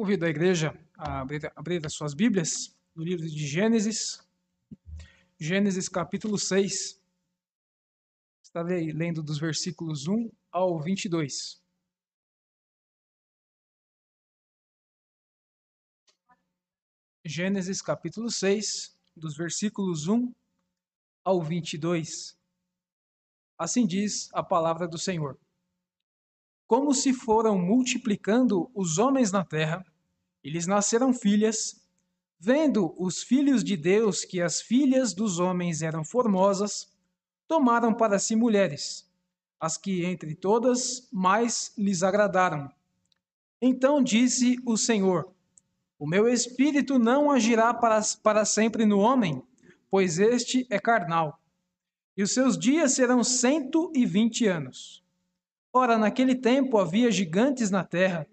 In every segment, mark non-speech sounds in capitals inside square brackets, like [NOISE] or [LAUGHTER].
Convido a igreja a abrir, abrir as suas Bíblias no livro de Gênesis, Gênesis capítulo 6. Estarei lendo dos versículos 1 ao 22. Gênesis capítulo 6, dos versículos 1 ao 22. Assim diz a palavra do Senhor. Como se foram multiplicando os homens na terra, e lhes nasceram filhas, vendo os filhos de Deus que as filhas dos homens eram formosas, tomaram para si mulheres, as que entre todas mais lhes agradaram. Então disse o Senhor: O meu espírito não agirá para, para sempre no homem, pois este é carnal, e os seus dias serão cento e vinte anos. Ora, naquele tempo havia gigantes na terra,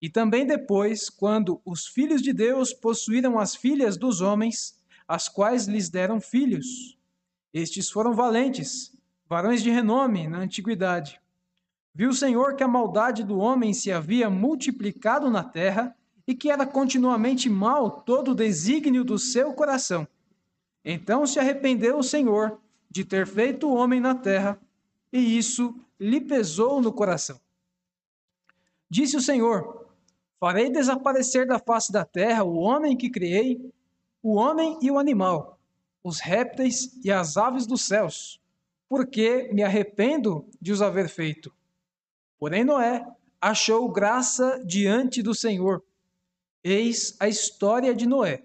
e também depois, quando os filhos de Deus possuíram as filhas dos homens, as quais lhes deram filhos. Estes foram valentes, varões de renome na antiguidade. Viu o Senhor que a maldade do homem se havia multiplicado na terra e que era continuamente mal todo o desígnio do seu coração. Então se arrependeu o Senhor de ter feito o homem na terra, e isso lhe pesou no coração. Disse o Senhor: Farei desaparecer da face da terra o homem que criei, o homem e o animal, os répteis e as aves dos céus, porque me arrependo de os haver feito. Porém, Noé achou graça diante do Senhor. Eis a história de Noé.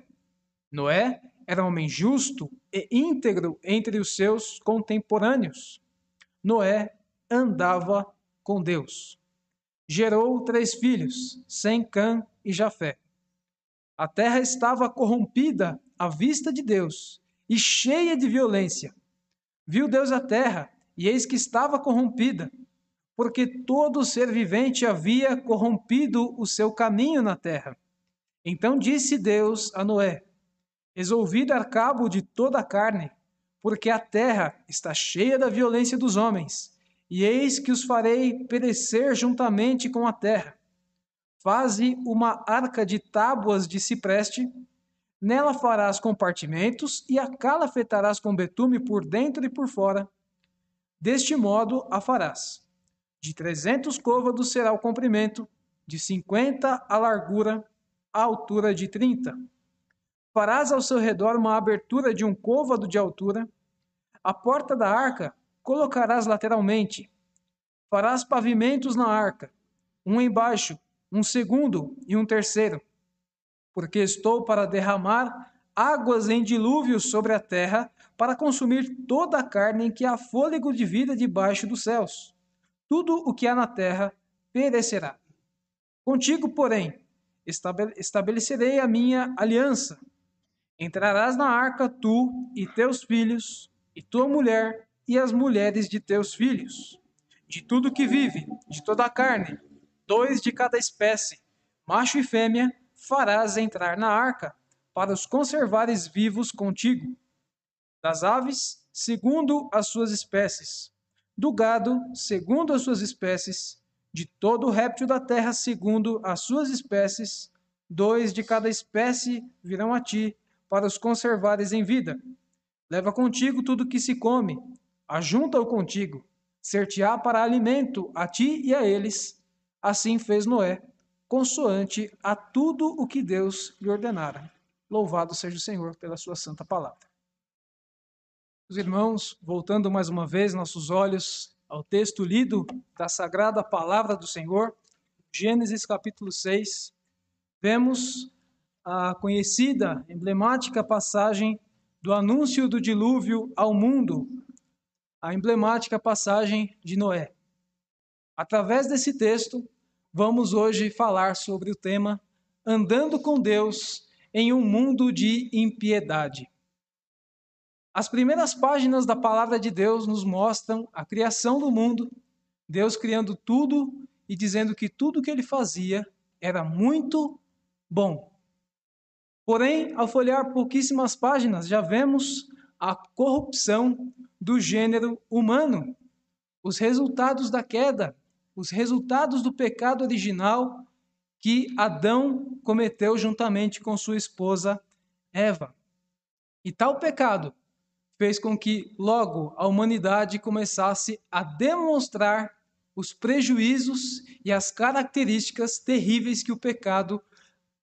Noé era um homem justo e íntegro entre os seus contemporâneos. Noé andava com Deus gerou três filhos, Sem, Cã e Jafé. A terra estava corrompida à vista de Deus e cheia de violência. Viu Deus a terra, e eis que estava corrompida, porque todo ser vivente havia corrompido o seu caminho na terra. Então disse Deus a Noé: Resolvi dar cabo de toda a carne, porque a terra está cheia da violência dos homens e eis que os farei perecer juntamente com a terra. Faze uma arca de tábuas de cipreste, nela farás compartimentos e a calafetarás com betume por dentro e por fora. Deste modo a farás. De trezentos côvados será o comprimento, de cinquenta a largura, a altura de trinta. Farás ao seu redor uma abertura de um côvado de altura. A porta da arca colocarás lateralmente. Farás pavimentos na arca, um embaixo, um segundo e um terceiro. Porque estou para derramar águas em dilúvio sobre a terra, para consumir toda a carne em que há fôlego de vida debaixo dos céus. Tudo o que há na terra perecerá. Contigo, porém, estabelecerei a minha aliança. Entrarás na arca tu e teus filhos, e tua mulher, e as mulheres de teus filhos. De tudo que vive, de toda a carne, dois de cada espécie, macho e fêmea, farás entrar na arca, para os conservares vivos contigo. Das aves, segundo as suas espécies, do gado, segundo as suas espécies, de todo réptil da terra, segundo as suas espécies, dois de cada espécie virão a ti, para os conservares em vida. Leva contigo tudo que se come, ajunta-o contigo, ser-te-á para alimento a ti e a eles. Assim fez Noé, consoante a tudo o que Deus lhe ordenara. Louvado seja o Senhor pela sua santa palavra. Os irmãos, voltando mais uma vez nossos olhos ao texto lido da sagrada palavra do Senhor, Gênesis capítulo 6, vemos a conhecida, emblemática passagem do anúncio do dilúvio ao mundo, a emblemática passagem de Noé. Através desse texto, vamos hoje falar sobre o tema Andando com Deus em um mundo de impiedade. As primeiras páginas da palavra de Deus nos mostram a criação do mundo, Deus criando tudo e dizendo que tudo que ele fazia era muito bom. Porém, ao folhear pouquíssimas páginas, já vemos a corrupção do gênero humano, os resultados da queda, os resultados do pecado original que Adão cometeu juntamente com sua esposa Eva. E tal pecado fez com que logo a humanidade começasse a demonstrar os prejuízos e as características terríveis que o pecado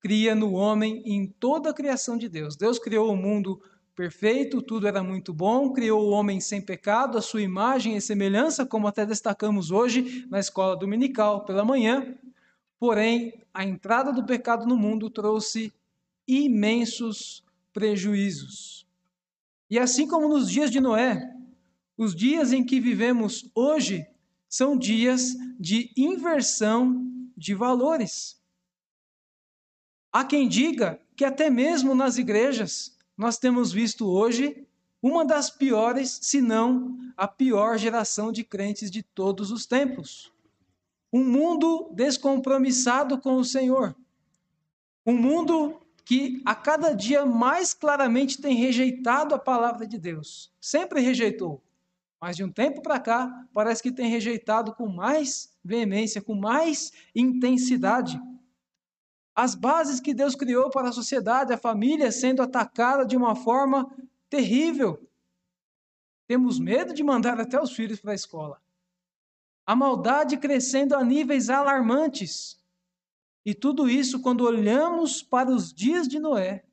cria no homem em toda a criação de Deus. Deus criou o mundo perfeito, tudo era muito bom, criou o homem sem pecado, a sua imagem e semelhança, como até destacamos hoje na escola dominical pela manhã. Porém, a entrada do pecado no mundo trouxe imensos prejuízos. E assim como nos dias de Noé, os dias em que vivemos hoje são dias de inversão de valores. Há quem diga que até mesmo nas igrejas nós temos visto hoje uma das piores, se não a pior geração de crentes de todos os tempos. Um mundo descompromissado com o Senhor. Um mundo que a cada dia mais claramente tem rejeitado a palavra de Deus. Sempre rejeitou. Mas de um tempo para cá, parece que tem rejeitado com mais veemência, com mais intensidade. As bases que Deus criou para a sociedade, a família sendo atacada de uma forma terrível. Temos medo de mandar até os filhos para a escola. A maldade crescendo a níveis alarmantes. E tudo isso, quando olhamos para os dias de Noé,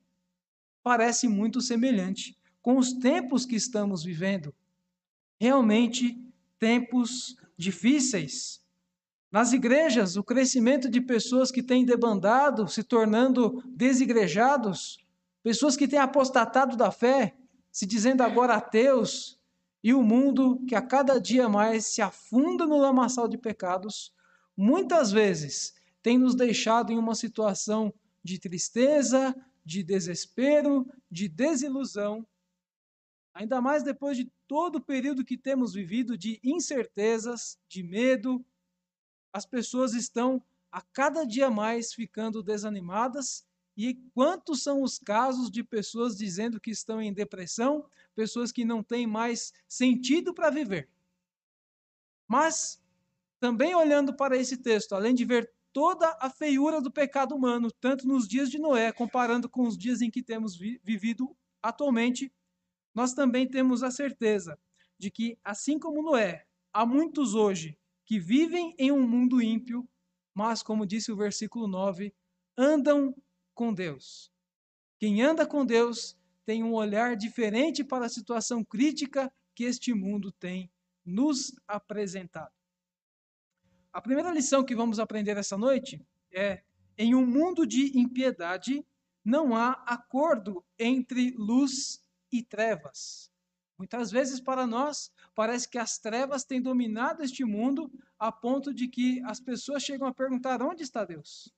parece muito semelhante com os tempos que estamos vivendo. Realmente, tempos difíceis. Nas igrejas, o crescimento de pessoas que têm debandado, se tornando desigrejados, pessoas que têm apostatado da fé, se dizendo agora ateus, e o mundo que a cada dia mais se afunda no lamaçal de pecados, muitas vezes tem nos deixado em uma situação de tristeza, de desespero, de desilusão, ainda mais depois de todo o período que temos vivido de incertezas, de medo. As pessoas estão a cada dia mais ficando desanimadas. E quantos são os casos de pessoas dizendo que estão em depressão, pessoas que não têm mais sentido para viver? Mas, também olhando para esse texto, além de ver toda a feiura do pecado humano, tanto nos dias de Noé, comparando com os dias em que temos vi vivido atualmente, nós também temos a certeza de que, assim como Noé, há muitos hoje que vivem em um mundo ímpio, mas, como disse o versículo 9, andam com Deus. Quem anda com Deus tem um olhar diferente para a situação crítica que este mundo tem nos apresentado. A primeira lição que vamos aprender essa noite é: em um mundo de impiedade, não há acordo entre luz e trevas. Muitas vezes, para nós, parece que as trevas têm dominado este mundo a ponto de que as pessoas chegam a perguntar: onde está Deus?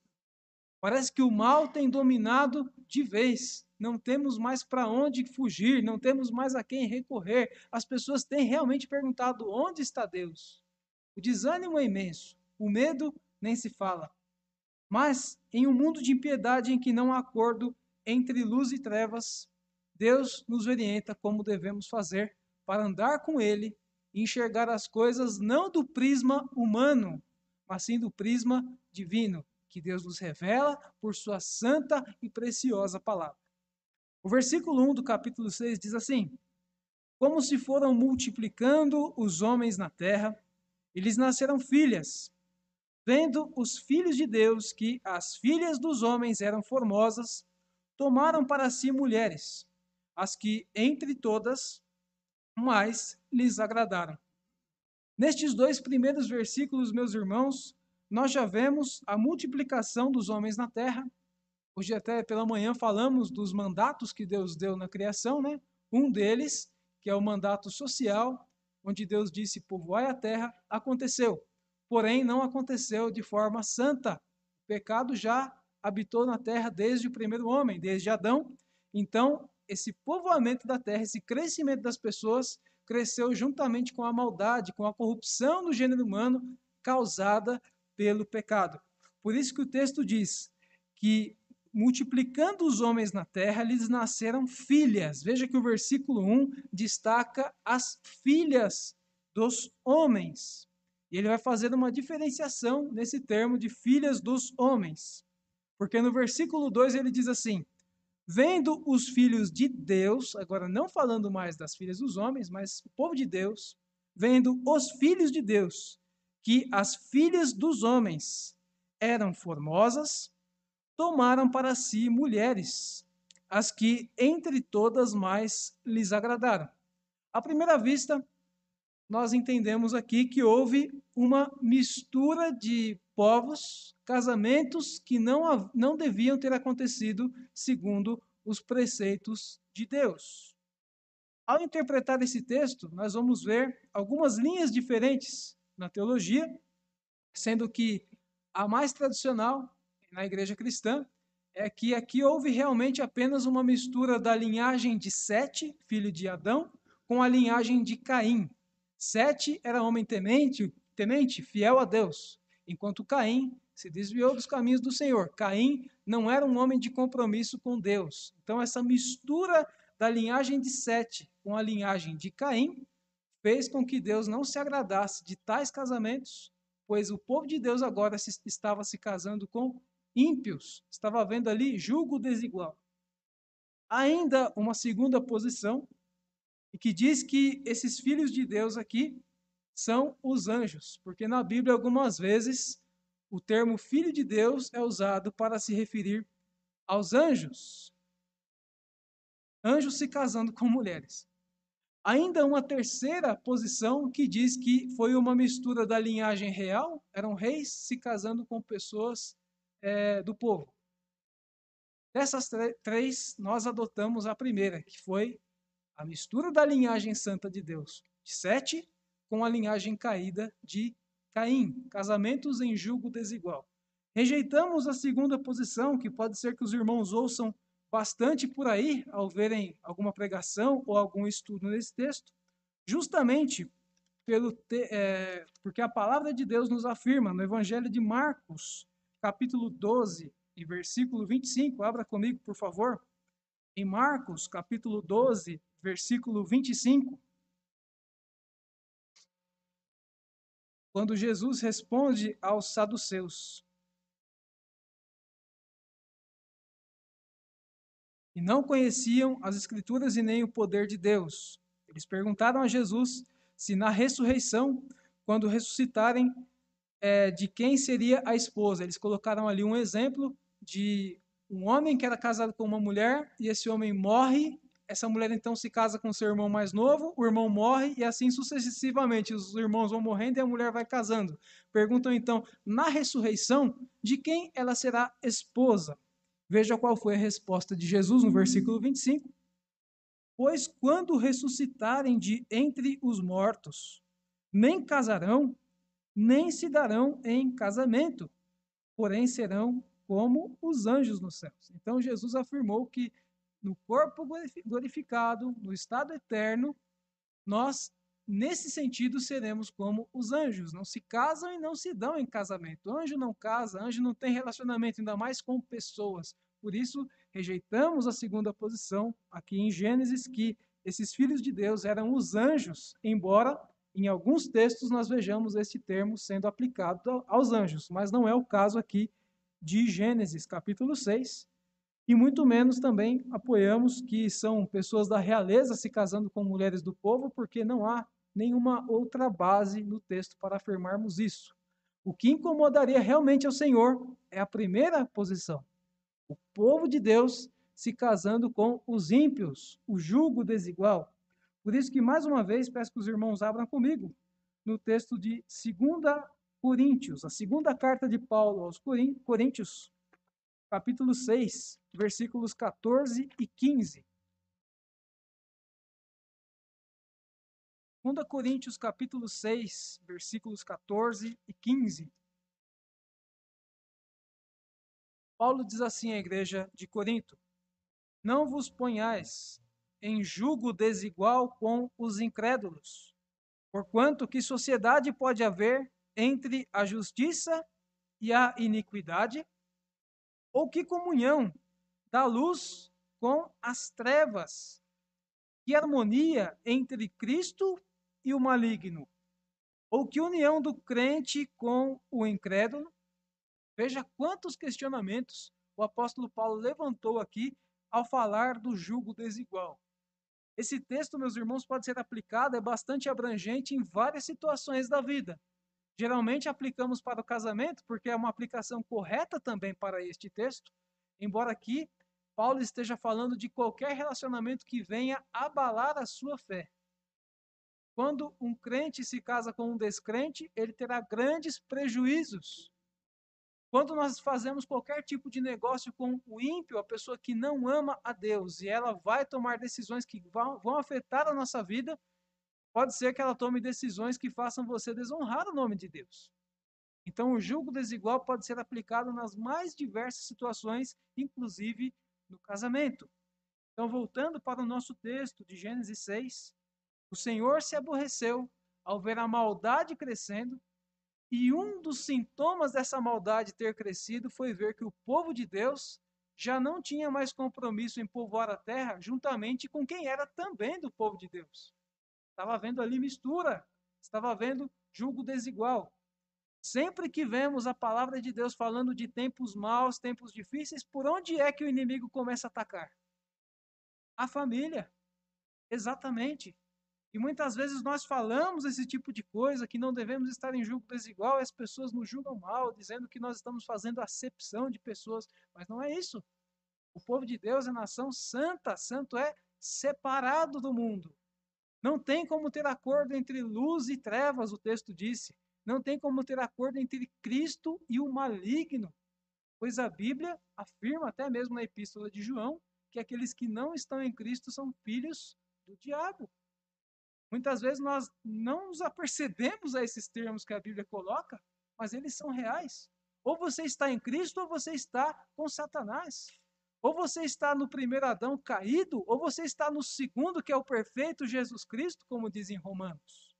Parece que o mal tem dominado de vez. Não temos mais para onde fugir, não temos mais a quem recorrer. As pessoas têm realmente perguntado: onde está Deus? O desânimo é imenso, o medo nem se fala. Mas, em um mundo de impiedade em que não há acordo entre luz e trevas, Deus nos orienta como devemos fazer para andar com Ele e enxergar as coisas não do prisma humano, mas sim do prisma divino, que Deus nos revela por Sua santa e preciosa palavra. O versículo 1 do capítulo 6 diz assim: Como se foram multiplicando os homens na terra, e lhes nasceram filhas. Vendo os filhos de Deus que as filhas dos homens eram formosas, tomaram para si mulheres, as que entre todas mais lhes agradaram. Nestes dois primeiros versículos, meus irmãos, nós já vemos a multiplicação dos homens na terra. Hoje até pela manhã falamos dos mandatos que Deus deu na criação, né? Um deles, que é o mandato social, onde Deus disse: povoai a terra, aconteceu. Porém, não aconteceu de forma santa. O pecado já habitou na terra desde o primeiro homem, desde Adão. Então, esse povoamento da terra, esse crescimento das pessoas, cresceu juntamente com a maldade, com a corrupção do gênero humano causada pelo pecado. Por isso que o texto diz que multiplicando os homens na terra, lhes nasceram filhas. Veja que o versículo 1 destaca as filhas dos homens. E ele vai fazer uma diferenciação nesse termo de filhas dos homens. Porque no versículo 2 ele diz assim: Vendo os filhos de Deus, agora não falando mais das filhas dos homens, mas o povo de Deus, vendo os filhos de Deus, que as filhas dos homens eram formosas, tomaram para si mulheres, as que entre todas mais lhes agradaram. À primeira vista, nós entendemos aqui que houve uma mistura de povos, casamentos que não, não deviam ter acontecido segundo os preceitos de Deus. Ao interpretar esse texto, nós vamos ver algumas linhas diferentes na teologia, sendo que a mais tradicional na igreja cristã é que aqui houve realmente apenas uma mistura da linhagem de Sete, filho de Adão, com a linhagem de Caim. Sete era homem temente, temente, fiel a Deus, enquanto Caim se desviou dos caminhos do Senhor. Caim não era um homem de compromisso com Deus. Então, essa mistura da linhagem de Sete com a linhagem de Caim fez com que Deus não se agradasse de tais casamentos, pois o povo de Deus agora se, estava se casando com ímpios, estava havendo ali julgo desigual. Ainda uma segunda posição que diz que esses filhos de Deus aqui são os anjos, porque na Bíblia algumas vezes o termo filho de Deus é usado para se referir aos anjos. Anjos se casando com mulheres. Ainda uma terceira posição que diz que foi uma mistura da linhagem real, eram reis se casando com pessoas é, do povo. Dessas três, nós adotamos a primeira, que foi a mistura da linhagem santa de Deus, de Sete, com a linhagem caída de Caim, casamentos em julgo desigual. Rejeitamos a segunda posição, que pode ser que os irmãos ouçam bastante por aí ao verem alguma pregação ou algum estudo nesse texto, justamente pelo te, é, porque a palavra de Deus nos afirma no Evangelho de Marcos, capítulo 12 e versículo 25, abra comigo, por favor. Em Marcos, capítulo 12, versículo 25. Quando Jesus responde aos saduceus: E não conheciam as Escrituras e nem o poder de Deus. Eles perguntaram a Jesus se na ressurreição, quando ressuscitarem, é, de quem seria a esposa. Eles colocaram ali um exemplo de um homem que era casado com uma mulher e esse homem morre essa mulher então se casa com seu irmão mais novo, o irmão morre e assim sucessivamente. Os irmãos vão morrendo e a mulher vai casando. Perguntam então, na ressurreição, de quem ela será esposa? Veja qual foi a resposta de Jesus no versículo 25. Pois quando ressuscitarem de entre os mortos, nem casarão, nem se darão em casamento, porém serão como os anjos nos céus. Então Jesus afirmou que no corpo glorificado, no estado eterno, nós, nesse sentido, seremos como os anjos. Não se casam e não se dão em casamento. Anjo não casa, anjo não tem relacionamento, ainda mais com pessoas. Por isso, rejeitamos a segunda posição aqui em Gênesis, que esses filhos de Deus eram os anjos, embora em alguns textos nós vejamos este termo sendo aplicado aos anjos, mas não é o caso aqui de Gênesis, capítulo 6, e muito menos também apoiamos que são pessoas da realeza se casando com mulheres do povo, porque não há nenhuma outra base no texto para afirmarmos isso. O que incomodaria realmente ao Senhor é a primeira posição. O povo de Deus se casando com os ímpios, o julgo desigual. Por isso que, mais uma vez, peço que os irmãos abram comigo no texto de 2 Coríntios, a segunda carta de Paulo aos Coríntios, capítulo 6, versículos 14 e 15. 2 Coríntios capítulo 6, versículos 14 e 15. Paulo diz assim à igreja de Corinto: Não vos ponhais em julgo desigual com os incrédulos, porquanto que sociedade pode haver entre a justiça e a iniquidade? Ou que comunhão da luz com as trevas? Que harmonia entre Cristo e o maligno? Ou que união do crente com o incrédulo? Veja quantos questionamentos o apóstolo Paulo levantou aqui ao falar do julgo desigual. Esse texto, meus irmãos, pode ser aplicado, é bastante abrangente em várias situações da vida. Geralmente aplicamos para o casamento, porque é uma aplicação correta também para este texto, embora aqui Paulo esteja falando de qualquer relacionamento que venha abalar a sua fé. Quando um crente se casa com um descrente, ele terá grandes prejuízos. Quando nós fazemos qualquer tipo de negócio com o ímpio, a pessoa que não ama a Deus, e ela vai tomar decisões que vão, afetar a nossa vida, pode ser que ela tome decisões que façam você desonrar o nome de Deus. Então, o julgo desigual pode ser aplicado nas mais diversas situações, inclusive no casamento. Então, voltando para o nosso texto de Gênesis 6, o Senhor se aborreceu ao ver a maldade crescendo, e um dos sintomas dessa maldade ter crescido foi ver que o povo de Deus já não tinha mais compromisso em povoar a terra juntamente com quem era também do povo de Deus. Estava havendo ali mistura, estava havendo julgo desigual. Sempre que vemos a palavra de Deus falando de tempos maus, tempos difíceis, por onde é que o inimigo começa a atacar? A família. Exatamente. E muitas vezes nós falamos esse tipo de coisa, que não devemos estar em julgo desigual, e as pessoas nos julgam mal, dizendo que nós estamos fazendo acepção de pessoas, mas não é isso. O povo de Deus é nação santa, santo é separado do mundo. Não tem como ter acordo entre luz e trevas, o texto disse. Não tem como ter acordo entre Cristo e o maligno, pois a Bíblia afirma, até mesmo na epístola de João, que aqueles que não estão em Cristo são filhos do diabo. Muitas vezes nós não nos apercebemos a esses termos que a Bíblia coloca, mas eles são reais. Ou você está em Cristo ou você está com Satanás. Ou você está no primeiro Adão caído, ou você está no segundo, que é o perfeito Jesus Cristo, como dizem Romanos.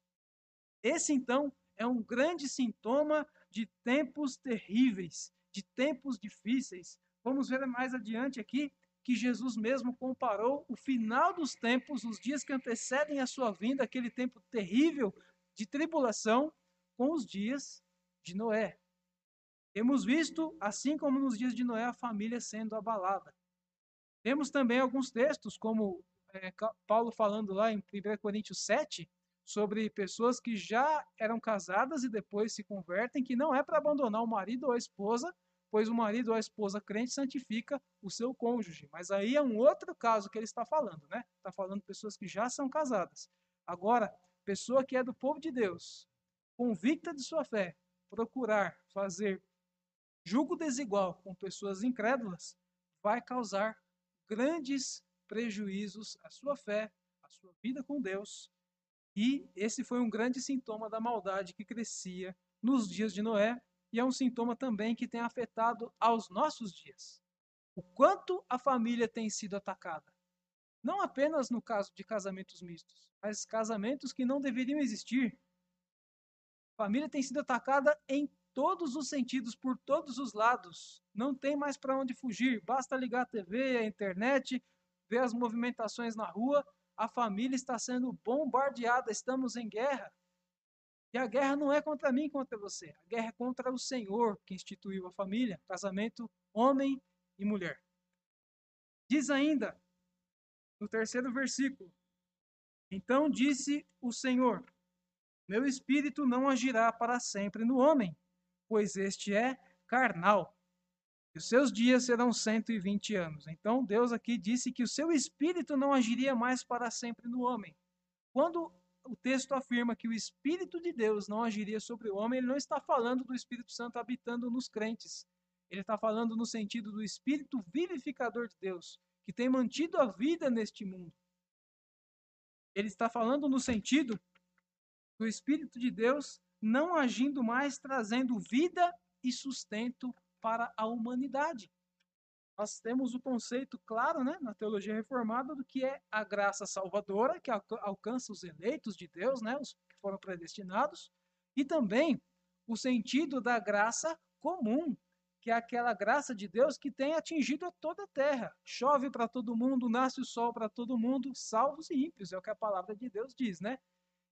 Esse, então, é um grande sintoma de tempos terríveis, de tempos difíceis. Vamos ver mais adiante aqui que Jesus mesmo comparou o final dos tempos, os dias que antecedem a sua vinda, aquele tempo terrível de tribulação, com os dias de Noé. Temos visto, assim como nos dias de Noé, a família sendo abalada. Temos também alguns textos, como é, Paulo falando lá em 1 Coríntios 7, sobre pessoas que já eram casadas e depois se convertem, que não é para abandonar o marido ou a esposa, pois o marido ou a esposa crente santifica o seu cônjuge. Mas aí é um outro caso que ele está falando, né? Está falando de pessoas que já são casadas. Agora, pessoa que é do povo de Deus, convicta de sua fé, procurar fazer julgo desigual com pessoas incrédulas, vai causar grandes prejuízos à sua fé, à sua vida com Deus e esse foi um grande sintoma da maldade que crescia nos dias de Noé e é um sintoma também que tem afetado aos nossos dias. O quanto a família tem sido atacada. Não apenas no caso de casamentos mistos, mas casamentos que não deveriam existir. A família tem sido atacada em todos os sentidos, por todos os lados. Não tem mais para onde fugir. Basta ligar a TV, a internet, ver as movimentações na rua a família está sendo bombardeada, estamos em guerra. E a guerra não é contra mim, contra você. A guerra é contra o Senhor que instituiu a família, casamento homem e mulher. Diz ainda, no terceiro versículo: Então disse o Senhor: Meu espírito não agirá para sempre no homem, pois este é carnal os seus dias serão 120 anos. Então, Deus aqui disse que o seu espírito não agiria mais para sempre no homem. Quando o texto afirma que o espírito de Deus não agiria sobre o homem, ele não está falando do Espírito Santo habitando nos crentes. Ele está falando no sentido do espírito vivificador de Deus, que tem mantido a vida neste mundo. Ele está falando no sentido do espírito de Deus não agindo mais trazendo vida e sustento para a humanidade. Nós temos o conceito claro né, na teologia reformada do que é a graça salvadora, que alcança os eleitos de Deus, né, os que foram predestinados, e também o sentido da graça comum, que é aquela graça de Deus que tem atingido toda a terra. Chove para todo mundo, nasce o sol para todo mundo, salvos e ímpios, é o que a palavra de Deus diz, né?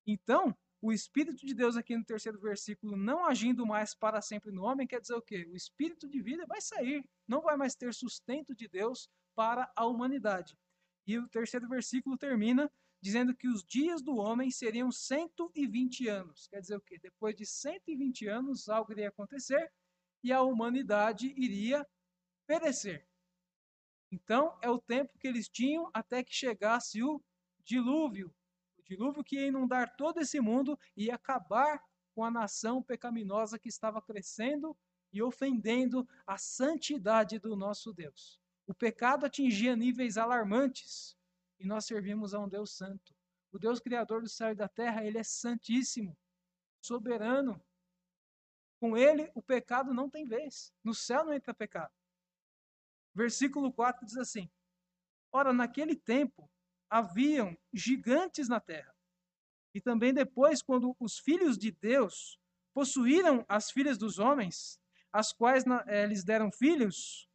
Então, o Espírito de Deus aqui no terceiro versículo não agindo mais para sempre no homem, quer dizer o quê? O Espírito de vida vai sair, não vai mais ter sustento de Deus para a humanidade. E o terceiro versículo termina dizendo que os dias do homem seriam 120 anos. Quer dizer o quê? Depois de 120 anos, algo iria acontecer e a humanidade iria perecer. Então, é o tempo que eles tinham até que chegasse o dilúvio. Dilúvio que ia inundar todo esse mundo e acabar com a nação pecaminosa que estava crescendo e ofendendo a santidade do nosso Deus. O pecado atingia níveis alarmantes e nós servimos a um Deus santo. O Deus criador do céu e da terra, ele é santíssimo, soberano. Com ele, o pecado não tem vez. No céu não entra pecado. Versículo 4 diz assim: Ora, naquele tempo haviam gigantes na terra. E também depois, quando os filhos de Deus possuíram as filhas dos homens, as quais eh, lhes deram filhos,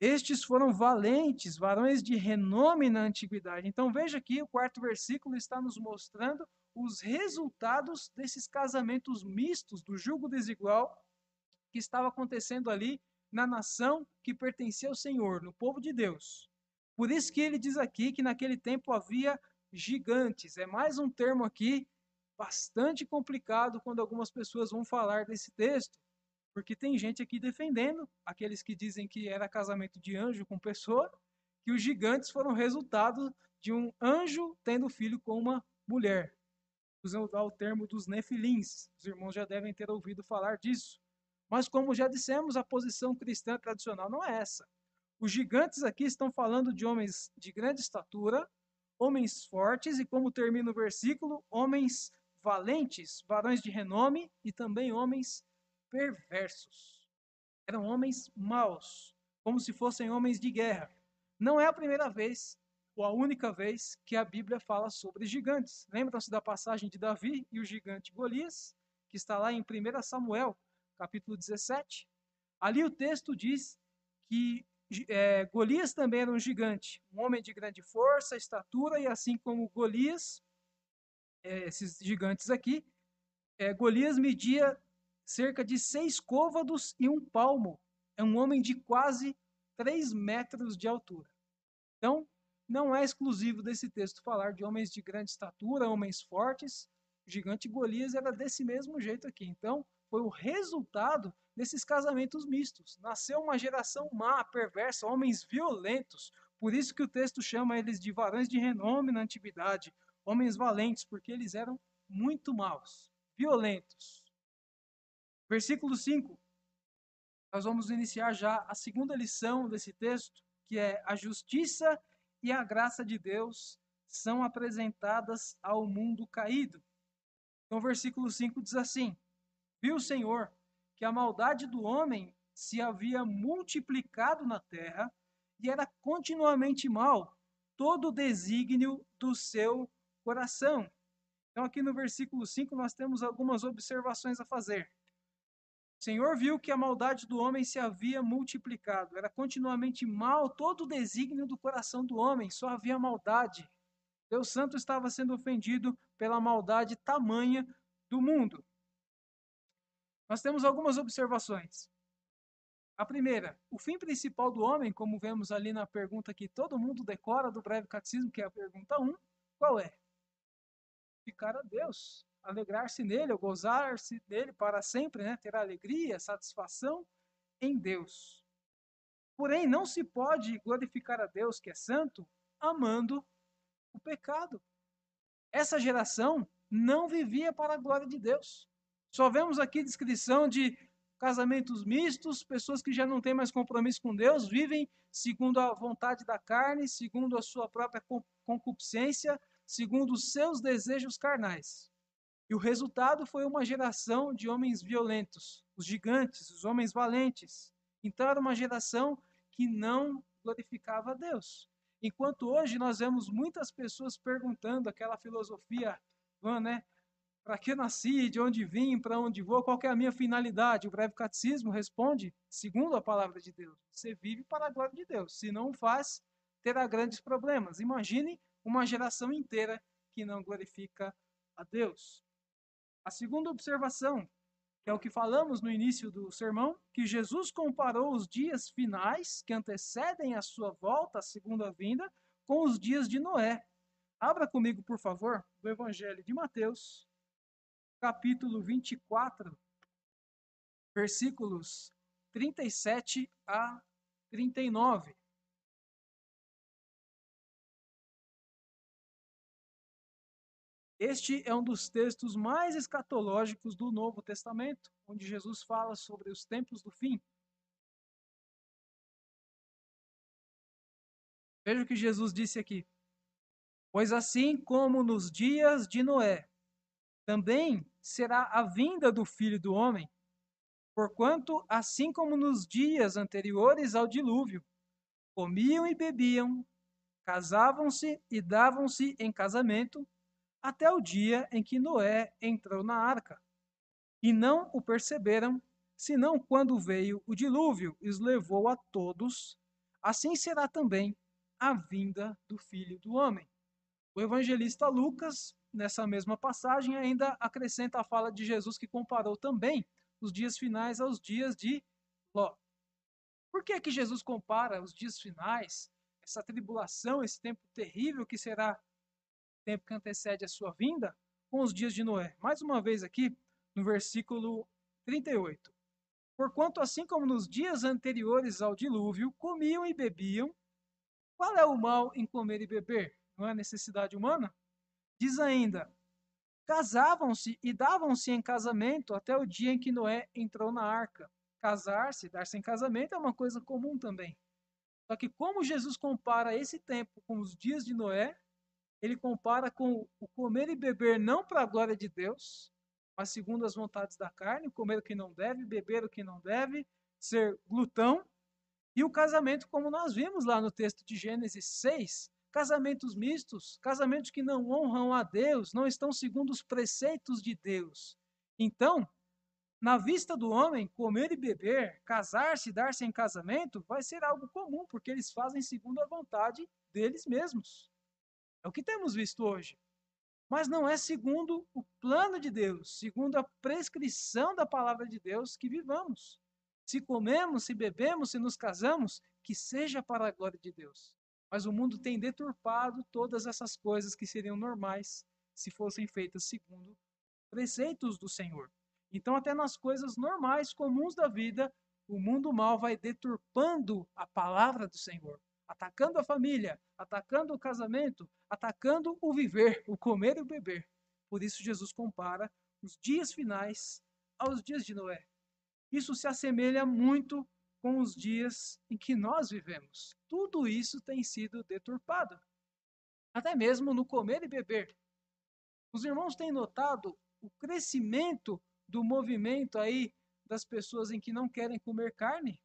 estes foram valentes, varões de renome na antiguidade. Então veja aqui, o quarto versículo está nos mostrando os resultados desses casamentos mistos, do julgo desigual que estava acontecendo ali na nação que pertencia ao Senhor, no povo de Deus. Por isso que ele diz aqui que naquele tempo havia gigantes. É mais um termo aqui bastante complicado quando algumas pessoas vão falar desse texto, porque tem gente aqui defendendo, aqueles que dizem que era casamento de anjo com pessoa, que os gigantes foram resultado de um anjo tendo filho com uma mulher. Usando o termo dos nefilins. Os irmãos já devem ter ouvido falar disso. Mas, como já dissemos, a posição cristã tradicional não é essa. Os gigantes aqui estão falando de homens de grande estatura, homens fortes e, como termina o versículo, homens valentes, varões de renome e também homens perversos. Eram homens maus, como se fossem homens de guerra. Não é a primeira vez ou a única vez que a Bíblia fala sobre gigantes. Lembram-se da passagem de Davi e o gigante Golias, que está lá em 1 Samuel, capítulo 17. Ali o texto diz que é, Golias também era um gigante, um homem de grande força, estatura, e assim como Golias, é, esses gigantes aqui, é, Golias media cerca de seis côvados e um palmo. É um homem de quase três metros de altura. Então, não é exclusivo desse texto falar de homens de grande estatura, homens fortes. O gigante Golias era desse mesmo jeito aqui. Então, foi o resultado desses casamentos mistos. Nasceu uma geração má, perversa, homens violentos. Por isso que o texto chama eles de varões de renome na antiguidade, homens valentes, porque eles eram muito maus, violentos. Versículo 5. Nós vamos iniciar já a segunda lição desse texto, que é a justiça e a graça de Deus são apresentadas ao mundo caído. Então, versículo 5 diz assim: Viu o Senhor que a maldade do homem se havia multiplicado na terra e era continuamente mal todo o desígnio do seu coração. Então, aqui no versículo 5, nós temos algumas observações a fazer. O Senhor viu que a maldade do homem se havia multiplicado, era continuamente mal todo o desígnio do coração do homem, só havia maldade. Deus Santo estava sendo ofendido pela maldade tamanha do mundo. Nós temos algumas observações. A primeira, o fim principal do homem, como vemos ali na pergunta que todo mundo decora do breve catecismo, que é a pergunta 1, qual é? Ficar a Deus, alegrar-se nele, ou gozar-se dele para sempre, né? ter alegria, satisfação em Deus. Porém, não se pode glorificar a Deus, que é santo, amando o pecado. Essa geração não vivia para a glória de Deus. Só vemos aqui descrição de casamentos mistos, pessoas que já não têm mais compromisso com Deus, vivem segundo a vontade da carne, segundo a sua própria concupiscência, segundo os seus desejos carnais. E o resultado foi uma geração de homens violentos, os gigantes, os homens valentes. Era uma geração que não glorificava a Deus. Enquanto hoje nós vemos muitas pessoas perguntando aquela filosofia, né? Para que nasci, de onde vim, para onde vou, qual é a minha finalidade? O breve catecismo responde, segundo a palavra de Deus, você vive para a glória de Deus. Se não faz, terá grandes problemas. Imagine uma geração inteira que não glorifica a Deus. A segunda observação, que é o que falamos no início do sermão, que Jesus comparou os dias finais que antecedem a sua volta, a segunda vinda, com os dias de Noé. Abra comigo, por favor, o Evangelho de Mateus, capítulo 24, versículos 37 a 39. Este é um dos textos mais escatológicos do Novo Testamento, onde Jesus fala sobre os tempos do fim. Veja o que Jesus disse aqui. Pois assim como nos dias de Noé, também será a vinda do Filho do Homem. Porquanto, assim como nos dias anteriores ao dilúvio, comiam e bebiam, casavam-se e davam-se em casamento, até o dia em que Noé entrou na arca. E não o perceberam, senão quando veio o dilúvio e os levou a todos. Assim será também a vinda do filho do homem. O evangelista Lucas, nessa mesma passagem, ainda acrescenta a fala de Jesus que comparou também os dias finais aos dias de Ló. Por que que Jesus compara os dias finais, essa tribulação, esse tempo terrível que será tempo que antecede a sua vinda, com os dias de Noé. Mais uma vez aqui, no versículo 38. Porquanto, assim como nos dias anteriores ao dilúvio, comiam e bebiam, qual é o mal em comer e beber? Não é necessidade humana? Diz ainda: casavam-se e davam-se em casamento até o dia em que Noé entrou na arca. Casar-se, dar-se em casamento é uma coisa comum também. Só que como Jesus compara esse tempo com os dias de Noé, ele compara com o comer e beber não para a glória de Deus, mas segundo as vontades da carne, comer o que não deve, beber o que não deve, ser glutão, e o casamento, como nós vimos lá no texto de Gênesis 6, casamentos mistos, casamentos que não honram a Deus, não estão segundo os preceitos de Deus. Então, na vista do homem, comer e beber, casar-se, dar-se em casamento, vai ser algo comum, porque eles fazem segundo a vontade deles mesmos. É o que temos visto hoje. Mas não é segundo o plano de Deus, segundo a prescrição da palavra de Deus que vivamos. Se comemos, se bebemos, se nos casamos, que seja para a glória de Deus. Mas o mundo tem deturpado todas essas coisas que seriam normais se fossem feitas segundo preceitos do Senhor. Então, até nas coisas normais, comuns da vida, o mundo mal vai deturpando a palavra do Senhor atacando a família, atacando o casamento, atacando o viver, o comer e o beber. Por isso, Jesus compara os dias finais aos dias de Noé. Isso se assemelha muito com os dias em que nós vivemos. Tudo isso tem sido deturpado. Até mesmo no comer e beber. Os irmãos têm notado o crescimento do movimento aí das pessoas em que não querem comer carne?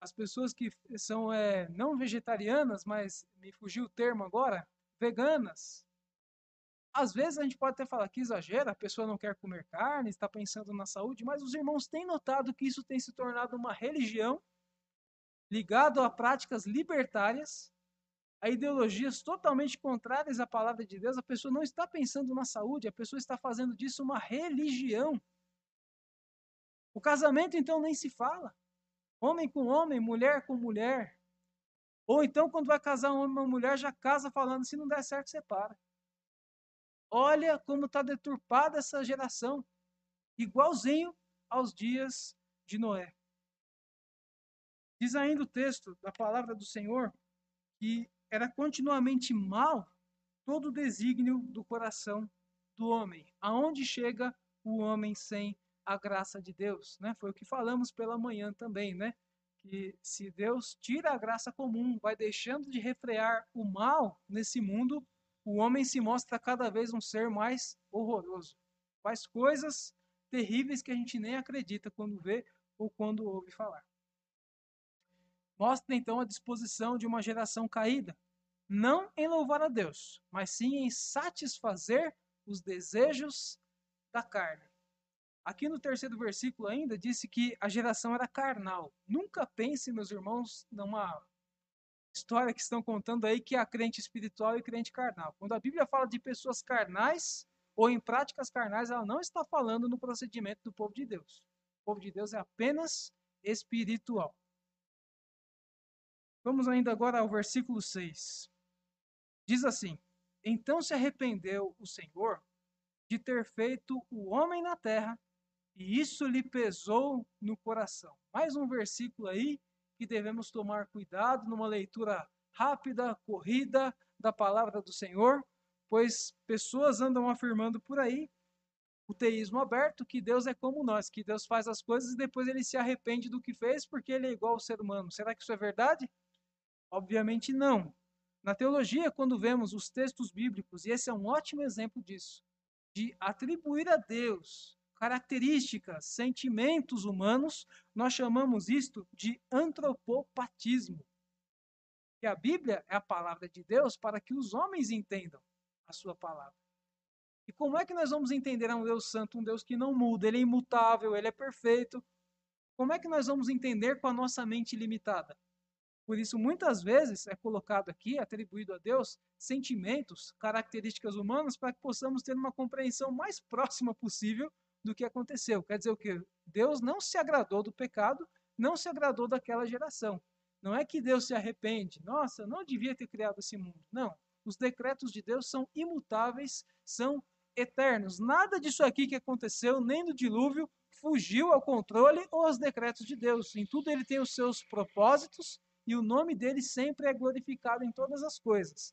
as pessoas que são é, não vegetarianas, mas me fugiu o termo agora, veganas. Às vezes a gente pode até falar que exagera, a pessoa não quer comer carne, está pensando na saúde, mas os irmãos têm notado que isso tem se tornado uma religião ligado a práticas libertárias, a ideologias totalmente contrárias à palavra de Deus. A pessoa não está pensando na saúde, a pessoa está fazendo disso uma religião. O casamento então nem se fala. Homem com homem, mulher com mulher. Ou então, quando vai casar um homem e uma mulher, já casa falando: se não der certo, separa. Olha como está deturpada essa geração, igualzinho aos dias de Noé. Diz ainda o texto da palavra do Senhor que era continuamente mal todo o desígnio do coração do homem. Aonde chega o homem sem a graça de Deus, né? Foi o que falamos pela manhã também, né? Que se Deus tira a graça comum, vai deixando de refrear o mal nesse mundo, o homem se mostra cada vez um ser mais horroroso. Faz coisas terríveis que a gente nem acredita quando vê ou quando ouve falar. Mostra então a disposição de uma geração caída, não em louvar a Deus, mas sim em satisfazer os desejos da carne. Aqui no terceiro versículo ainda disse que a geração era carnal. Nunca pense, meus irmãos, numa história que estão contando aí que há crente espiritual e crente carnal. Quando a Bíblia fala de pessoas carnais ou em práticas carnais, ela não está falando no procedimento do povo de Deus. O povo de Deus é apenas espiritual. Vamos ainda agora ao versículo 6. Diz assim: Então se arrependeu o Senhor de ter feito o homem na terra, e isso lhe pesou no coração. Mais um versículo aí que devemos tomar cuidado numa leitura rápida, corrida da palavra do Senhor, pois pessoas andam afirmando por aí o teísmo aberto, que Deus é como nós, que Deus faz as coisas e depois ele se arrepende do que fez porque ele é igual ao ser humano. Será que isso é verdade? Obviamente não. Na teologia, quando vemos os textos bíblicos, e esse é um ótimo exemplo disso, de atribuir a Deus características, sentimentos humanos, nós chamamos isto de antropopatismo. Que a Bíblia é a palavra de Deus para que os homens entendam a sua palavra. E como é que nós vamos entender um Deus santo, um Deus que não muda, ele é imutável, ele é perfeito? Como é que nós vamos entender com a nossa mente limitada? Por isso, muitas vezes é colocado aqui, atribuído a Deus, sentimentos, características humanas, para que possamos ter uma compreensão mais [LAUGHS] próxima possível do que aconteceu. Quer dizer o quê? Deus não se agradou do pecado, não se agradou daquela geração. Não é que Deus se arrepende, nossa, não devia ter criado esse mundo. Não. Os decretos de Deus são imutáveis, são eternos. Nada disso aqui que aconteceu, nem no dilúvio, fugiu ao controle ou aos decretos de Deus. Em tudo ele tem os seus propósitos e o nome dele sempre é glorificado em todas as coisas.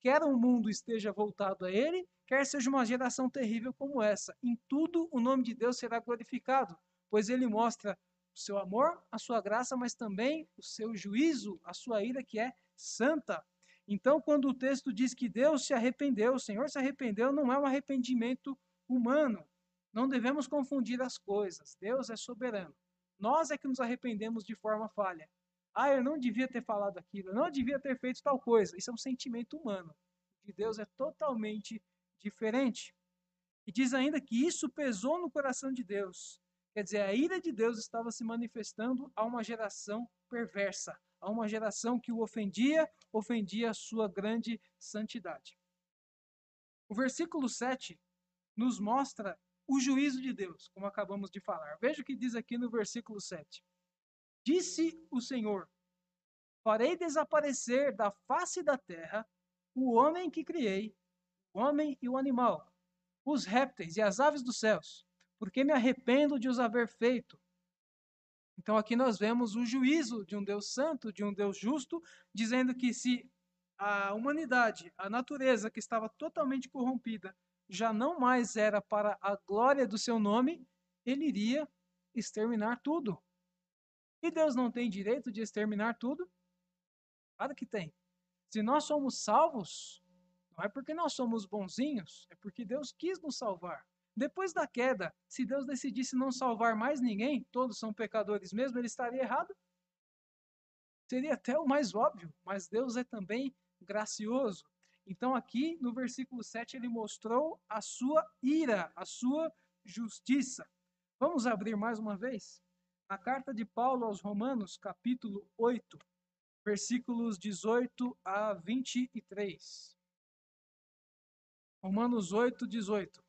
Quer o mundo esteja voltado a ele, quer seja uma geração terrível como essa. Em tudo o nome de Deus será glorificado, pois ele mostra o seu amor, a sua graça, mas também o seu juízo, a sua ira que é santa. Então, quando o texto diz que Deus se arrependeu, o Senhor se arrependeu, não é um arrependimento humano. Não devemos confundir as coisas. Deus é soberano. Nós é que nos arrependemos de forma falha. Ah, eu não devia ter falado aquilo, eu não devia ter feito tal coisa. Isso é um sentimento humano. De Deus é totalmente diferente. E diz ainda que isso pesou no coração de Deus. Quer dizer, a ira de Deus estava se manifestando a uma geração perversa, a uma geração que o ofendia, ofendia a sua grande santidade. O versículo 7 nos mostra o juízo de Deus, como acabamos de falar. Veja o que diz aqui no versículo 7. Disse o Senhor: Farei desaparecer da face da terra o homem que criei, o homem e o animal, os répteis e as aves dos céus, porque me arrependo de os haver feito. Então aqui nós vemos o juízo de um Deus santo, de um Deus justo, dizendo que se a humanidade, a natureza que estava totalmente corrompida, já não mais era para a glória do seu nome, ele iria exterminar tudo. E Deus não tem direito de exterminar tudo? Claro que tem. Se nós somos salvos, não é porque nós somos bonzinhos, é porque Deus quis nos salvar. Depois da queda, se Deus decidisse não salvar mais ninguém, todos são pecadores mesmo, ele estaria errado? Seria até o mais óbvio, mas Deus é também gracioso. Então, aqui no versículo 7, ele mostrou a sua ira, a sua justiça. Vamos abrir mais uma vez? A carta de Paulo aos Romanos, capítulo 8, versículos 18 a 23. Romanos 8, 18.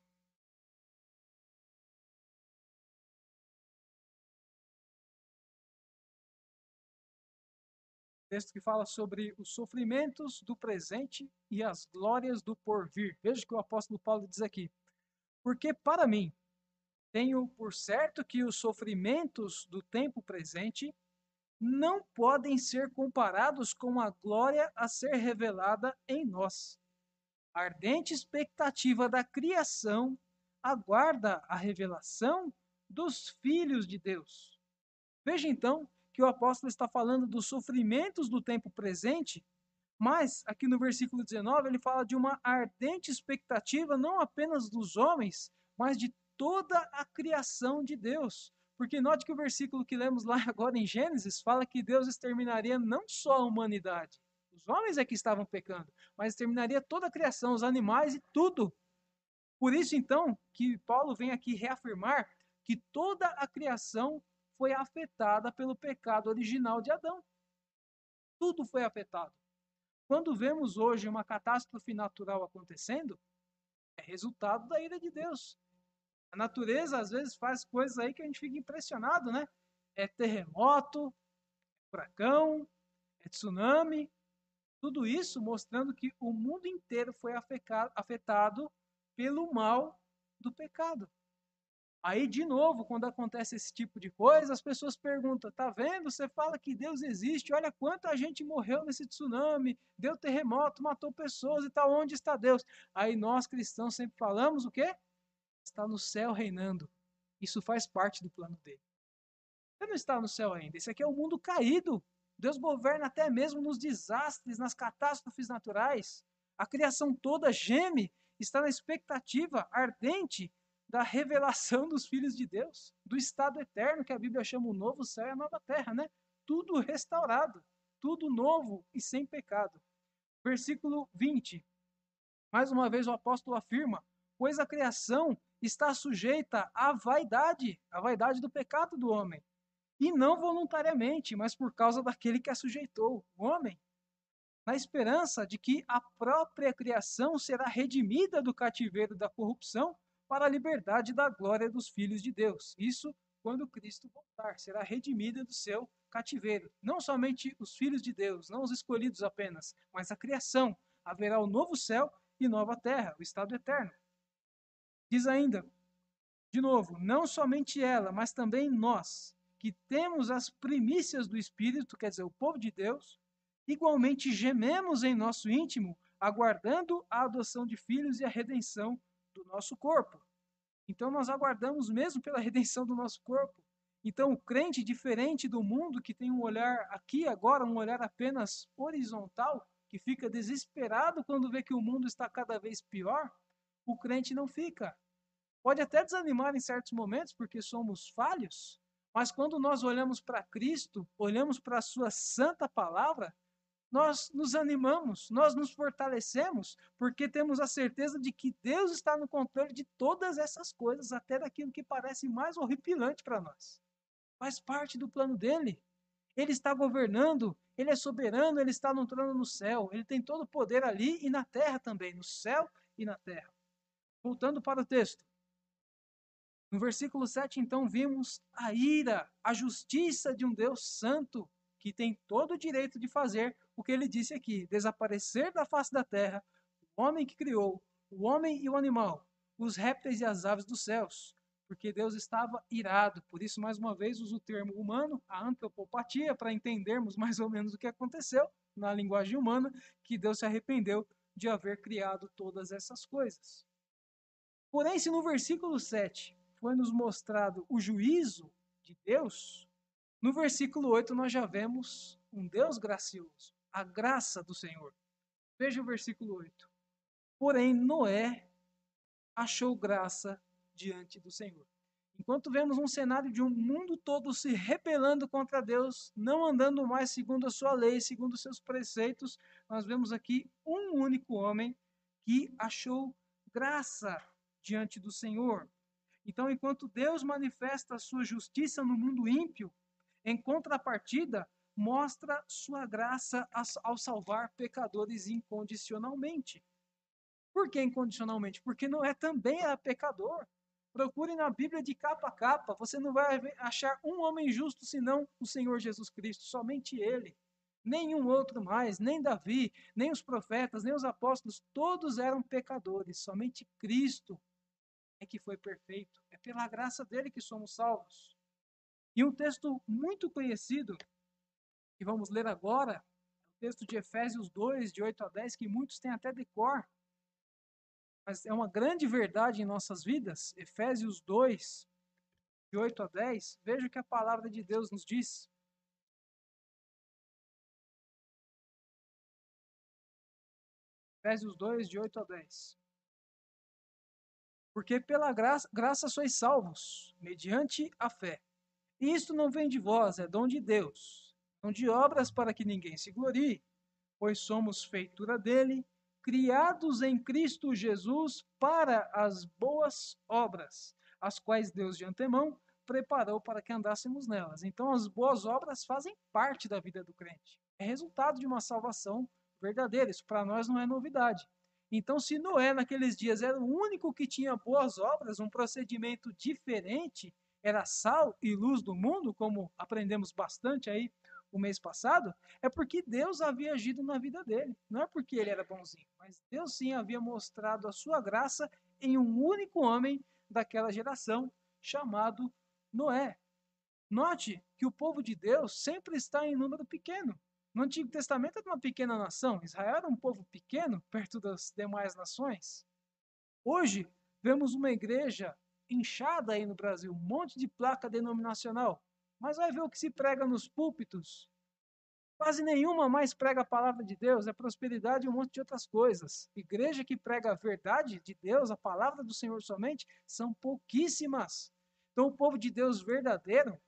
Texto que fala sobre os sofrimentos do presente e as glórias do porvir. Veja o que o apóstolo Paulo diz aqui. Porque para mim, tenho por certo que os sofrimentos do tempo presente não podem ser comparados com a glória a ser revelada em nós. A ardente expectativa da criação aguarda a revelação dos filhos de Deus. Veja então que o apóstolo está falando dos sofrimentos do tempo presente, mas aqui no versículo 19 ele fala de uma ardente expectativa não apenas dos homens, mas de toda a criação de Deus. Porque note que o versículo que lemos lá [LAUGHS] agora em Gênesis fala que Deus exterminaria não só a humanidade, os homens é que estavam pecando, mas exterminaria toda a criação, os animais e tudo. Por isso, então, que Paulo vem aqui reafirmar que toda a criação foi afetada pelo pecado original de Adão. Tudo foi afetado. Quando vemos hoje uma catástrofe natural acontecendo, É resultado da ira de Deus. A natureza às vezes faz coisas aí que a gente fica impressionado, né? É terremoto, é furacão, é tsunami, tudo isso mostrando que o mundo inteiro foi afetado pelo mal do pecado. Aí, de novo, quando acontece esse tipo de coisa, as pessoas perguntam: tá vendo? Você fala que Deus existe, olha quanta gente morreu nesse tsunami, deu terremoto, matou pessoas e tal, onde está Deus? Aí nós cristãos sempre falamos o quê? Está no céu reinando. Isso faz parte do plano dele. Você não está no céu ainda. Esse aqui é o mundo caído. Deus governa até mesmo nos desastres, nas catástrofes naturais. A criação toda geme, está na expectativa ardente da revelação dos filhos de Deus, do estado eterno que a Bíblia chama o novo céu e a nova terra, né? Tudo restaurado, tudo novo e sem pecado. Versículo 20. Mais uma vez o apóstolo afirma: pois a criação está sujeita à vaidade, à vaidade do pecado do homem, e não voluntariamente, mas por causa daquele que a sujeitou, o homem, na esperança de que a própria criação será redimida do cativeiro da corrupção para a liberdade da glória dos filhos de Deus. Isso quando Cristo voltar, será redimida do seu cativeiro. Não somente os filhos de Deus, não os escolhidos apenas, mas a criação. Haverá o novo céu e nova terra, o estado eterno. Diz ainda, de novo, não somente ela, mas também nós, que temos as primícias do Espírito, quer dizer, o povo de Deus, igualmente gememos em nosso íntimo, aguardando a adoção de filhos e a redenção do nosso corpo. Então nós aguardamos mesmo pela [LAUGHS] redenção do nosso corpo. Então o crente diferente do mundo que tem um olhar aqui agora, um olhar apenas horizontal, que fica desesperado quando vê que o mundo está cada vez pior, o crente não fica. Pode até desanimar em certos momentos porque somos falhos, mas quando nós olhamos para Cristo, olhamos para a sua santa palavra, nós nos animamos, nós nos fortalecemos, porque temos a certeza de que Deus está no controle de todas essas coisas, até daquilo que parece mais horripilante para nós. Faz parte do plano dele. Ele está governando, ele é soberano, ele está no trono no céu, ele tem todo o poder ali e na terra também, no céu e na terra. Voltando para o texto. No versículo 7, então, vimos a ira, a justiça de um Deus santo, que tem todo o direito de fazer o que ele disse aqui: desaparecer da face da terra o homem que criou, o homem e o animal, os répteis e as aves dos céus, porque Deus estava irado. Por isso, mais uma vez, uso o termo humano, a antropopatia, para entendermos [LAUGHS] mais ou menos o que aconteceu na linguagem humana, que Deus se arrependeu de haver criado todas essas coisas. Porém, se no versículo 7 foi nos mostrado o juízo de Deus, no versículo 8 nós já vemos um Deus gracioso a graça do Senhor. Veja o versículo 8. Porém, Noé achou graça diante do Senhor. Enquanto vemos um cenário de um mundo todo se rebelando contra Deus, não andando mais segundo a sua lei, segundo os seus preceitos, nós vemos aqui um único homem que achou graça diante do Senhor. Então, enquanto Deus manifesta a sua justiça no mundo ímpio, em contrapartida, mostra sua graça ao salvar pecadores incondicionalmente. Por que incondicionalmente? Porque Noé também era pecador. Procure na Bíblia de capa a capa, você não vai achar um homem justo senão o Senhor Jesus Cristo, somente ele. Nenhum outro mais, nem Davi, nem os profetas, nem os apóstolos, todos eram pecadores, somente Cristo é que foi perfeito. É pela graça dele que somos salvos. E um texto muito conhecido que vamos ler agora, é o texto de Efésios 2, de 8 a 10, que muitos têm até decor, mas é uma grande verdade em nossas vidas. Efésios 2, de 8 a 10, veja o que a palavra de Deus nos diz. Efésios 2, de 8 a 10. Porque pela graça, graça sois salvos, mediante a fé. E isto não vem de vós, é dom de Deus não de obras para que ninguém se glorie, pois somos feitura dele, criados em Cristo Jesus para as boas obras, as quais Deus de antemão preparou para que andássemos nelas. Então, as boas obras fazem parte da vida do crente. É resultado de uma salvação verdadeira. Isso para nós não é novidade. Então, se Noé naqueles dias era o único que tinha boas obras, um procedimento diferente, era sal e luz do mundo, como aprendemos bastante aí o mês passado, é porque Deus havia agido na vida dele. Não é porque ele era bonzinho, mas Deus sim havia mostrado a sua graça em um único homem daquela geração, chamado Noé. Note que o povo de Deus sempre está em número pequeno. No Antigo Testamento era uma pequena nação, Israel era um povo pequeno perto das demais nações. Hoje, vemos uma igreja inchada aí no Brasil, um monte de placa denominacional, mas vai ver o que se prega nos púlpitos. Quase nenhuma mais prega a palavra de Deus, é prosperidade e um monte de outras coisas. Igreja que prega a verdade de Deus, a palavra do Senhor somente, são pouquíssimas. Então, o povo de Deus verdadeiro,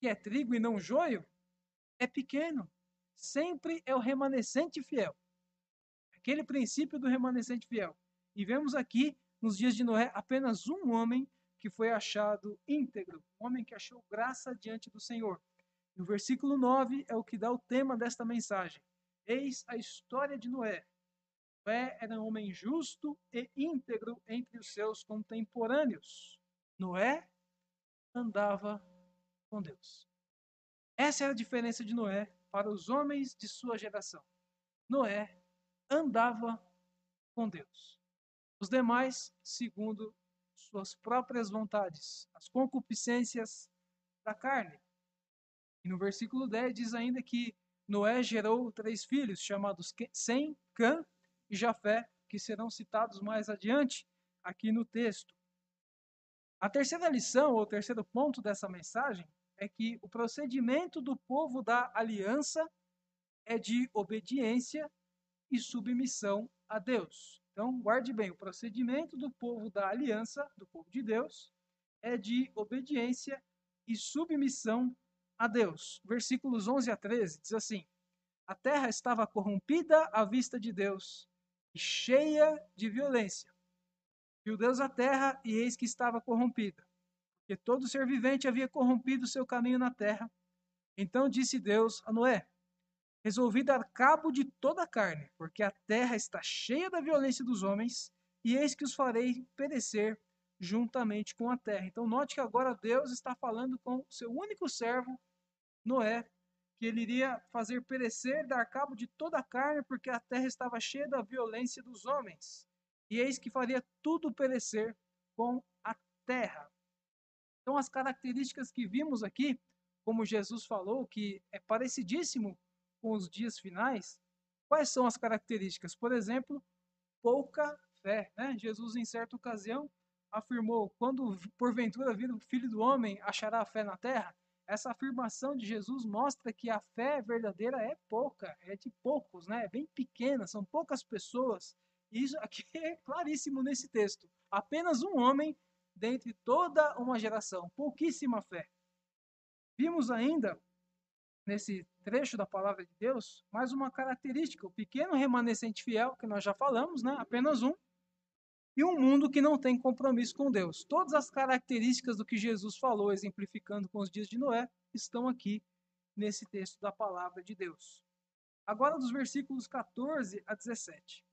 que é trigo e não joio, é pequeno. Sempre é o remanescente fiel. Aquele princípio do remanescente fiel. E vemos aqui, nos dias de Noé, apenas um homem que foi achado íntegro, um homem que achou graça diante do Senhor. E o versículo 9 é o que dá o tema desta mensagem. Eis a história de Noé. Noé era um homem justo e íntegro entre os seus contemporâneos. Noé andava com Deus. Essa é a diferença de Noé para os homens de sua geração. Noé andava com Deus. Os demais, segundo suas próprias vontades, as concupiscências da carne. E no versículo 10 diz ainda que Noé gerou três filhos, chamados Sem, Cã e Jafé, que serão citados mais adiante aqui no texto. A terceira lição, ou terceiro ponto dessa mensagem, é que o procedimento do povo da aliança é de obediência e submissão a Deus. Então, guarde bem, o procedimento do povo da aliança, do povo de Deus, é de obediência e submissão a Deus. Versículos 11 a 13 diz assim: A terra estava corrompida à vista de Deus e cheia de violência. Viu Deus a terra e eis que estava corrompida, porque todo ser vivente havia corrompido seu caminho na terra. Então disse Deus a Noé: resolvi dar cabo de toda a carne, porque a terra está cheia da violência dos homens, e eis que os farei perecer juntamente com a terra. Então note que agora Deus está falando com seu único servo, Noé, que ele iria fazer perecer, dar cabo de toda a carne, porque a terra estava cheia da violência dos homens. E eis que faria tudo perecer com a terra. Então as características que vimos aqui, como Jesus falou, que é parecidíssimo com os dias finais, quais são as características? Por exemplo, pouca fé. Né? Jesus, em certa ocasião, afirmou: quando porventura vir o filho do homem, achará a fé na terra? Essa afirmação de Jesus mostra que a fé verdadeira é pouca, é de poucos, né? é bem pequena, são poucas pessoas. Isso aqui é claríssimo nesse texto. Apenas um homem dentre toda uma geração, pouquíssima fé. Vimos ainda nesse trecho da palavra de Deus, mais uma característica, o pequeno remanescente fiel, que nós já falamos, né? apenas um, e um mundo que não tem compromisso com Deus. Todas as características do que Jesus falou, exemplificando com os dias de Noé, estão aqui nesse texto da palavra de Deus. Agora, dos versículos 14 a 17.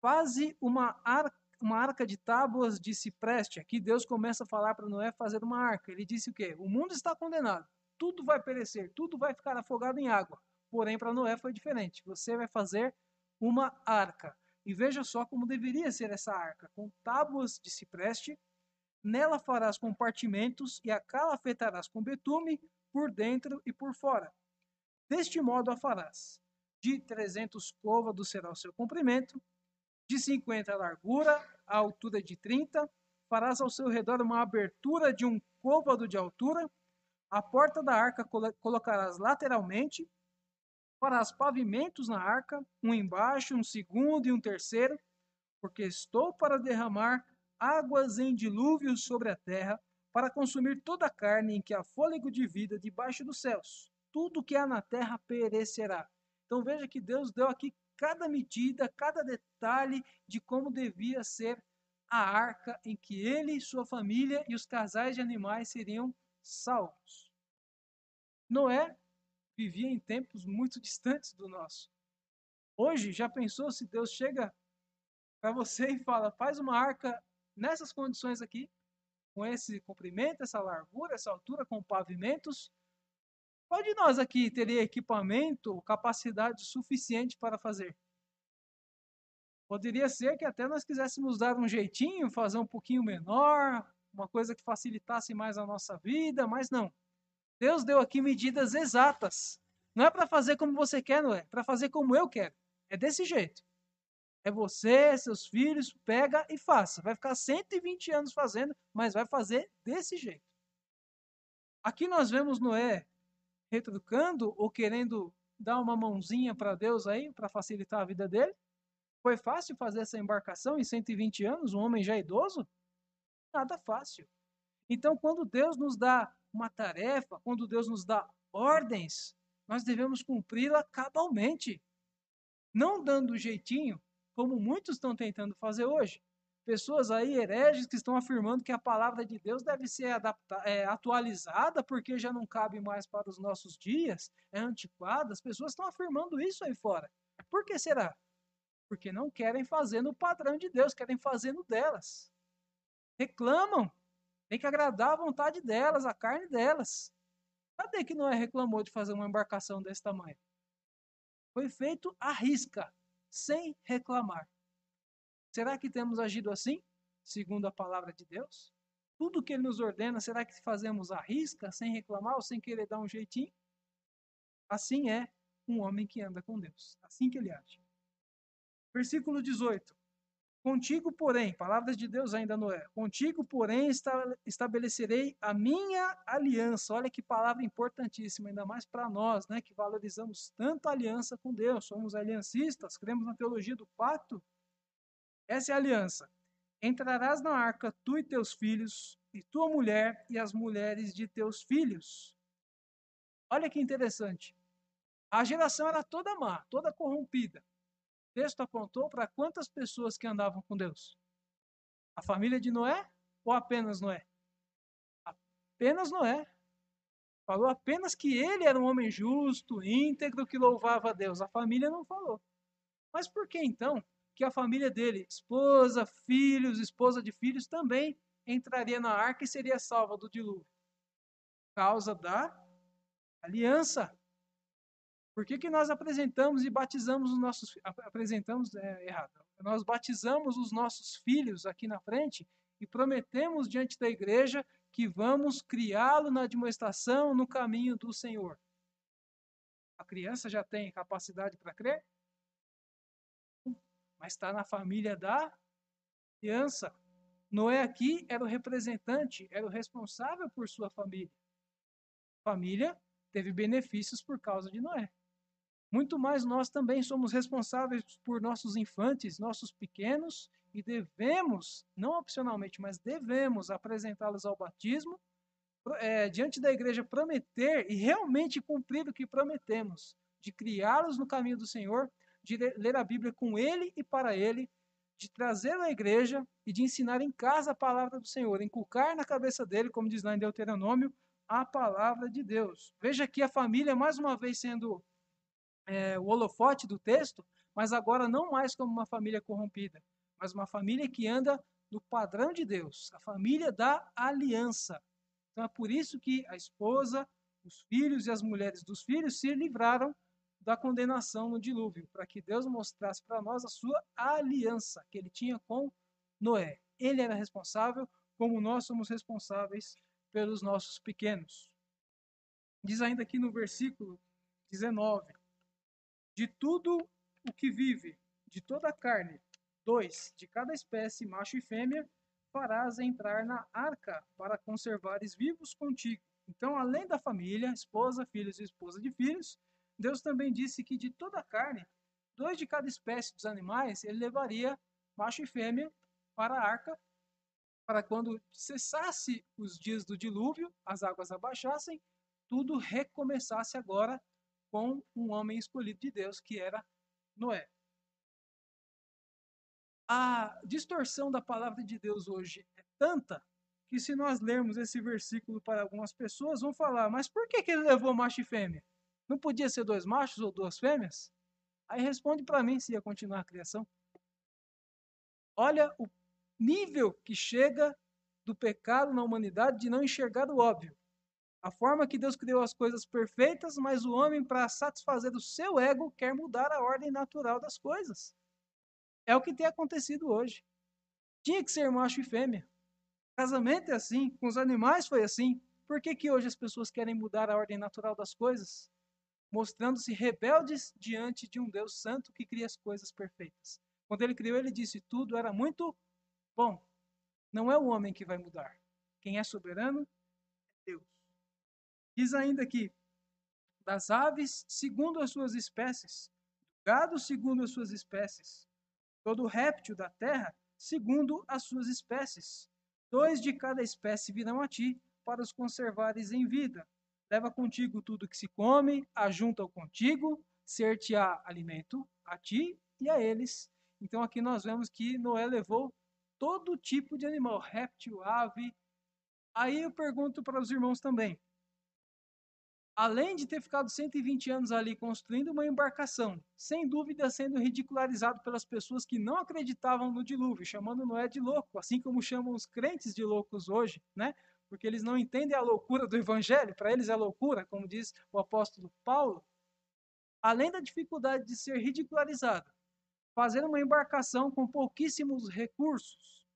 Faze uma arca, uma arca de tábuas de cipreste. Aqui Deus começa a falar para Noé fazer uma arca. Ele disse o quê? O mundo está condenado tudo vai perecer, tudo vai ficar afogado em água. Porém, para Noé foi diferente. Você vai fazer uma arca. E veja só como deveria ser essa arca: com tábuas de cipreste, nela farás compartimentos e a calafetarás com betume por dentro e por fora. Deste modo a farás. De 300 côvados será o seu comprimento, de 50 a largura, a altura de 30. Farás ao seu redor uma abertura de um côvado de altura a porta da arca colocarás lateralmente, farás pavimentos na arca, um embaixo, um segundo e um terceiro, porque estou para derramar águas em dilúvio sobre a terra, para consumir toda a carne em que há fôlego de vida debaixo dos céus. Tudo que há na terra perecerá. Então veja que Deus deu aqui cada medida, cada detalhe de como devia ser a arca em que ele, sua família e os casais de animais seriam salvos. Noé vivia em tempos muito distantes do nosso. Hoje, já pensou se Deus chega para você e fala: faz uma arca nessas condições aqui, com esse comprimento, essa largura, essa altura, com pavimentos. Qual de nós aqui teria equipamento, capacidade suficiente para fazer? Poderia ser que até nós quiséssemos dar um jeitinho, fazer um pouquinho menor, uma coisa que facilitasse mais a nossa vida, mas não. Deus deu aqui medidas exatas. Não é para fazer como você quer, não é? Para fazer como eu quero. É desse jeito. É você, seus filhos, pega e faça. Vai ficar 120 anos fazendo, mas vai fazer desse jeito. Aqui nós vemos Noé retrucando ou querendo dar uma mãozinha para Deus aí, para facilitar a vida dele. Foi fácil fazer essa embarcação em 120 anos, um homem já idoso? Nada fácil. Então, quando Deus nos dá uma tarefa, quando Deus nos dá ordens, nós devemos cumpri-la cabalmente. Não dando jeitinho, como muitos estão tentando fazer hoje. Pessoas aí, hereges, que estão afirmando que a palavra de Deus deve ser adapta, é, atualizada porque já não cabe mais para os nossos dias, é antiquada. As pessoas estão afirmando isso aí fora. Por que será? Porque não querem fazer no padrão de Deus, querem fazer no delas. Reclamam. Tem que agradar a vontade delas, a carne delas. Cadê que Noé reclamou de fazer uma embarcação desse tamanho? Foi feito à risca, sem reclamar. Será que temos agido assim, segundo a palavra de Deus? Tudo que ele nos ordena, será que fazemos à risca, sem reclamar ou sem querer dar um jeitinho? Assim é um homem que anda com Deus. Assim que ele age. Versículo 18. Contigo, porém, palavras de Deus ainda Noé, contigo, porém, estabelecerei a minha aliança. Olha que palavra importantíssima, ainda mais para nós, né, que valorizamos tanto a aliança com Deus, somos aliancistas, cremos na teologia do pacto. Essa é a aliança. Entrarás na arca tu e teus filhos, e tua mulher e as mulheres de teus filhos. Olha que interessante. A geração era toda má, toda corrompida texto apontou para quantas pessoas que andavam com Deus? A família de Noé ou apenas Noé? Apenas Noé. Falou apenas que ele era um homem justo, íntegro, que louvava a Deus. A família não falou. Mas por que então que a família dele, esposa, filhos, esposa de filhos, também entraria na arca e seria salva do dilúvio? Causa da aliança. Por que, que nós apresentamos e batizamos os nossos apresentamos é, errado? Nós batizamos os nossos filhos aqui na frente e prometemos diante da igreja que vamos criá-lo na admoestação no caminho do Senhor. A criança já tem capacidade para crer? Mas está na família da criança. Noé aqui era o representante, era o responsável por sua família. Família teve benefícios por causa de Noé. Muito mais nós também somos responsáveis por nossos infantes, nossos pequenos, e devemos, não opcionalmente, mas devemos apresentá-los ao batismo, é, diante da igreja prometer e realmente cumprir o que prometemos, de criá-los no caminho do Senhor, de ler a Bíblia com ele e para ele, de trazer à igreja e de ensinar em casa a palavra do Senhor, inculcar na cabeça dele, como diz lá em Deuteronômio, a palavra de Deus. Veja aqui a família mais uma vez sendo é, o holofote do texto, mas agora não mais como uma família corrompida, mas uma família que anda no padrão de Deus, a família da aliança. Então é por isso que a esposa, os filhos e as mulheres dos filhos se livraram da condenação no dilúvio, para que Deus mostrasse para nós a sua aliança que ele tinha com Noé. Ele era responsável, como nós somos responsáveis pelos nossos pequenos. Diz ainda aqui no versículo 19: de tudo o que vive, de toda a carne, dois de cada espécie, macho e fêmea, farás entrar na arca para conservares vivos contigo. Então, além da família, esposa, filhos e esposa de filhos, Deus também disse que de toda a carne, dois de cada espécie dos animais, ele levaria macho e fêmea para a arca, para quando cessasse os dias do dilúvio, as águas abaixassem, tudo recomeçasse agora com um homem escolhido de Deus, que era Noé. A distorção da palavra de Deus hoje é tanta que se nós lermos esse versículo para algumas pessoas, vão falar, mas por que, que ele levou macho e fêmea? Não podia ser dois machos ou duas fêmeas? Aí responde para mim se ia continuar a criação. Olha o nível que chega do pecado na humanidade de não enxergar o óbvio. A forma que Deus criou as coisas perfeitas, mas o homem, para satisfazer o seu ego, quer mudar a ordem natural das coisas. É o que tem acontecido hoje. Tinha que ser macho e fêmea. Casamento é assim, com os animais foi assim. Por que, que hoje as pessoas querem mudar a ordem natural das coisas? Mostrando-se rebeldes diante de um Deus santo que cria as coisas perfeitas. Quando ele criou, ele disse: tudo era muito bom. Não é o homem que vai mudar. Quem é soberano é Deus. Diz ainda que das aves, segundo as suas espécies, do gado, segundo as suas espécies, todo réptil da terra, segundo as suas espécies. Dois de cada espécie virão a ti, para os conservares em vida. Leva contigo tudo que se come, ajunta-o contigo, ser-te-á alimento a ti e a eles. Então aqui nós vemos que Noé levou todo tipo de animal, réptil, ave. Aí eu pergunto para os irmãos também. Além de ter ficado 120 anos ali construindo uma embarcação, sem dúvida sendo ridicularizado pelas pessoas que não acreditavam no dilúvio, chamando Noé de louco, assim como chamam os crentes de loucos hoje, né? Porque eles não entendem a loucura do evangelho, para eles é loucura, como diz o apóstolo Paulo. Além da dificuldade de ser ridicularizado, fazer uma embarcação com pouquíssimos recursos.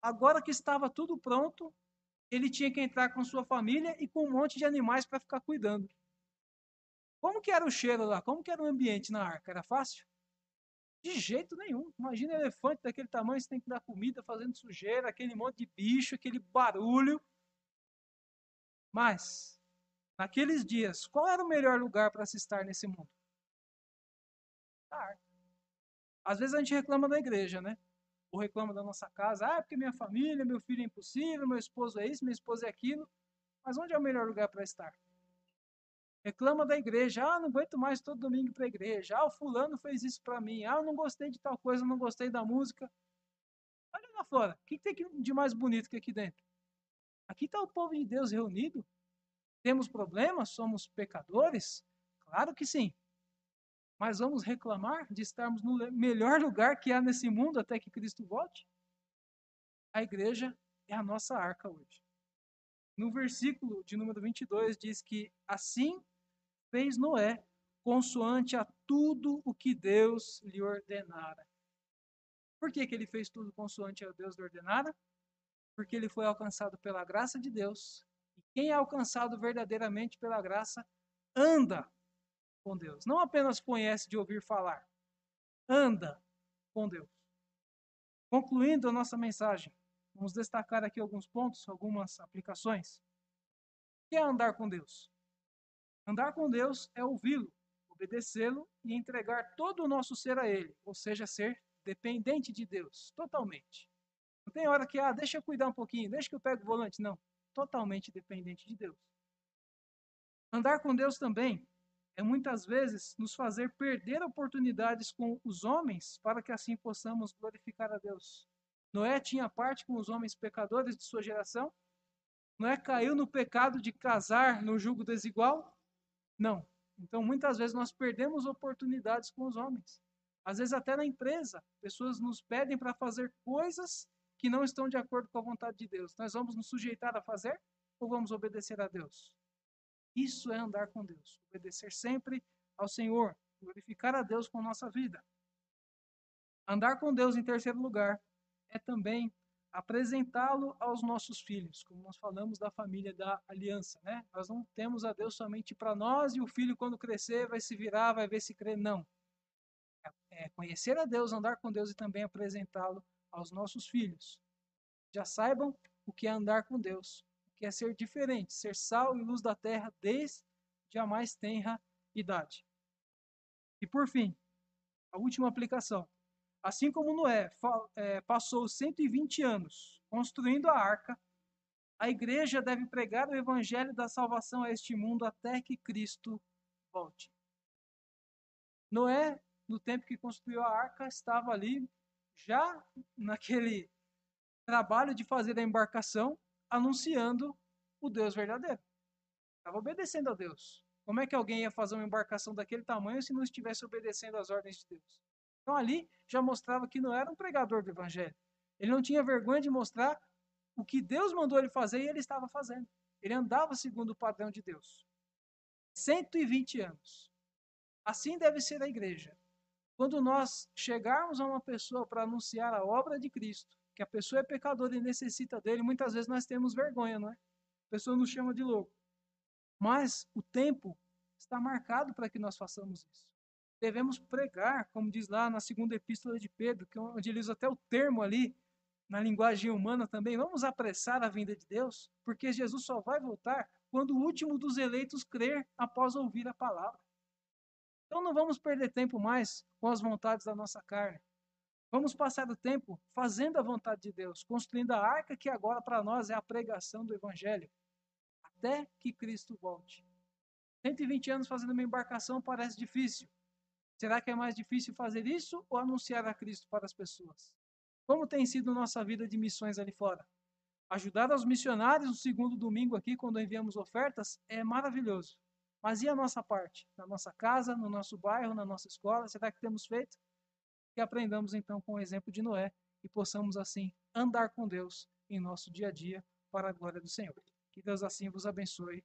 Agora que estava tudo pronto, ele tinha que entrar com sua família e com um monte de animais para ficar cuidando. Como que era o cheiro lá? Como que era o ambiente na arca? Era fácil? De jeito nenhum. Imagina um elefante daquele tamanho, você tem que dar comida, fazendo sujeira, aquele monte de bicho, aquele barulho. Mas, naqueles dias, qual era o melhor lugar para se estar nesse mundo? Às vezes a gente reclama da igreja, né? Ou reclama da nossa casa. Ah, porque minha família, meu filho é impossível, meu esposo é isso, minha esposa é aquilo. Mas onde é o melhor lugar para estar? Reclama da igreja. Ah, não aguento mais todo domingo para a igreja. Ah, o fulano fez isso para mim. Ah, eu não gostei de tal coisa, não gostei da música. Olha lá fora. O que tem de mais bonito que aqui dentro? Aqui está o povo de Deus reunido. Temos problemas? Somos pecadores? Claro que sim. Mas vamos reclamar de estarmos no melhor lugar que há nesse mundo até que Cristo volte? A igreja é a nossa arca hoje. No versículo de número 22 diz que assim fez Noé, consoante a tudo o que Deus lhe ordenara. Por que, que ele fez tudo consoante a Deus lhe ordenara? Porque ele foi alcançado pela graça de Deus. E quem é alcançado verdadeiramente pela graça, anda com Deus. Não apenas conhece de ouvir falar, anda com Deus. Concluindo a nossa mensagem, vamos destacar aqui alguns pontos, algumas aplicações. O que é andar com Deus? Andar com Deus é ouvi-lo, obedecê-lo e entregar todo o nosso ser a Ele, ou seja, ser dependente de Deus, totalmente. Não tem hora que, ah, deixa eu cuidar um pouquinho, deixa que eu pego o volante. Não, totalmente dependente de Deus. Andar com Deus também é muitas vezes nos fazer perder oportunidades com os homens para que assim possamos glorificar a Deus. Noé tinha parte com os homens pecadores de sua geração? Noé caiu no pecado de casar no jugo desigual? Não. Então, muitas vezes nós perdemos oportunidades com os homens. Às vezes, até na empresa, pessoas nos pedem para fazer coisas que não estão de acordo com a vontade de Deus. Nós vamos nos sujeitar a fazer ou vamos obedecer a Deus? Isso é andar com Deus. Obedecer sempre ao Senhor. Glorificar a Deus com nossa vida. Andar com Deus em terceiro lugar é também apresentá-lo aos nossos filhos, como nós falamos da família da aliança, né? Nós não temos a Deus somente para nós e o filho quando crescer vai se virar, vai ver se crê, não. É conhecer a Deus, andar com Deus e também apresentá-lo aos nossos filhos. Já saibam o que é andar com Deus, que é ser diferente, ser sal e luz da terra desde a mais tenra idade. E por fim, a última aplicação. Assim como Noé é, passou 120 anos construindo a arca, a igreja deve pregar o evangelho da salvação a este mundo até que Cristo volte. Noé, no tempo que construiu a arca, estava ali já naquele trabalho de fazer a embarcação anunciando o Deus verdadeiro. Estava obedecendo a Deus. Como é que alguém ia fazer uma embarcação daquele tamanho se não estivesse obedecendo às ordens de Deus? Então ali já mostrava que não era um pregador do evangelho. Ele não tinha vergonha de mostrar o que Deus mandou ele fazer e ele estava fazendo. Ele andava segundo o padrão de Deus. 120 anos. Assim deve ser a igreja. Quando nós chegarmos a uma pessoa para anunciar a obra de Cristo, que a pessoa é pecadora e necessita dele, muitas vezes nós temos vergonha, não é? A pessoa nos chama de louco. Mas o tempo está marcado para que nós façamos isso. Devemos pregar, como diz lá na segunda epístola de Pedro, que é onde ele usa até o termo ali, na linguagem humana também, vamos apressar a vinda de Deus, porque Jesus só vai voltar quando o último dos eleitos crer após ouvir a palavra. Então não vamos perder tempo mais com as vontades da nossa carne. Vamos passar o tempo fazendo a vontade de Deus, construindo a arca que agora para nós é a pregação do Evangelho, até que Cristo volte. 120 anos fazendo uma embarcação parece difícil. Será que é mais difícil fazer isso ou anunciar a Cristo para as pessoas? Como tem sido nossa vida de missões ali fora? Ajudar os missionários no segundo domingo aqui, quando enviamos ofertas, é maravilhoso. Mas e a nossa parte? Na nossa casa, no nosso bairro, na nossa escola? Será que temos feito? Que aprendamos então com o exemplo de Noé e possamos assim andar com Deus em nosso dia a dia para a glória do Senhor. Que Deus assim vos abençoe.